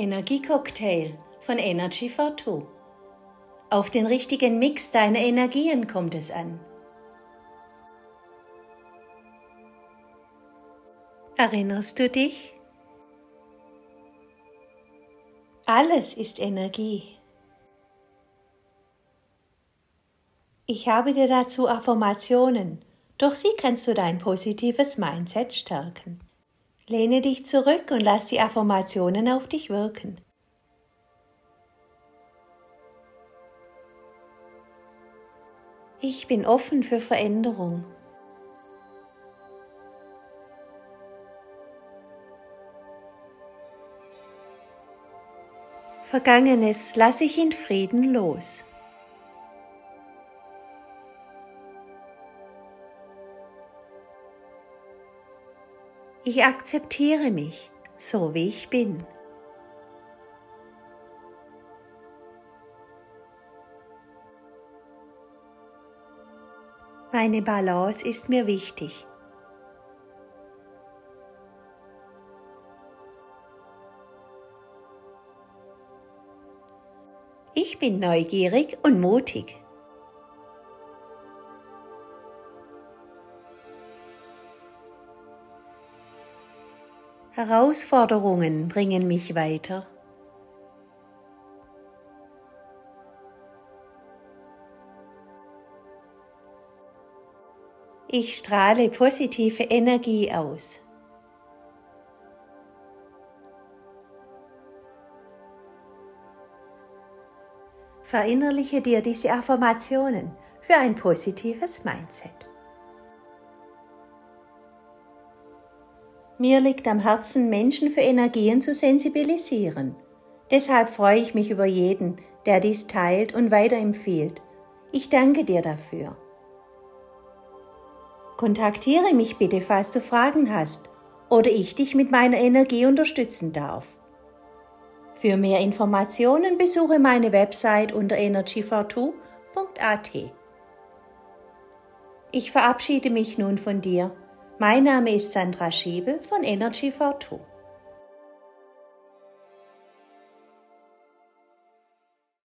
Energiecocktail von Energy for Two. Auf den richtigen Mix deiner Energien kommt es an. Erinnerst du dich? Alles ist Energie. Ich habe dir dazu Affirmationen. Durch sie kannst du dein positives Mindset stärken. Lehne dich zurück und lass die Affirmationen auf dich wirken. Ich bin offen für Veränderung. Vergangenes lasse ich in Frieden los. Ich akzeptiere mich, so wie ich bin. Meine Balance ist mir wichtig. Ich bin neugierig und mutig. Herausforderungen bringen mich weiter. Ich strahle positive Energie aus. Verinnerliche dir diese Affirmationen für ein positives Mindset. Mir liegt am Herzen, Menschen für Energien zu sensibilisieren. Deshalb freue ich mich über jeden, der dies teilt und weiterempfiehlt. Ich danke dir dafür. Kontaktiere mich bitte, falls du Fragen hast oder ich dich mit meiner Energie unterstützen darf. Für mehr Informationen besuche meine Website unter energyfor2.at. Ich verabschiede mich nun von dir mein Name ist Sandra Schiebel von Energy for Two.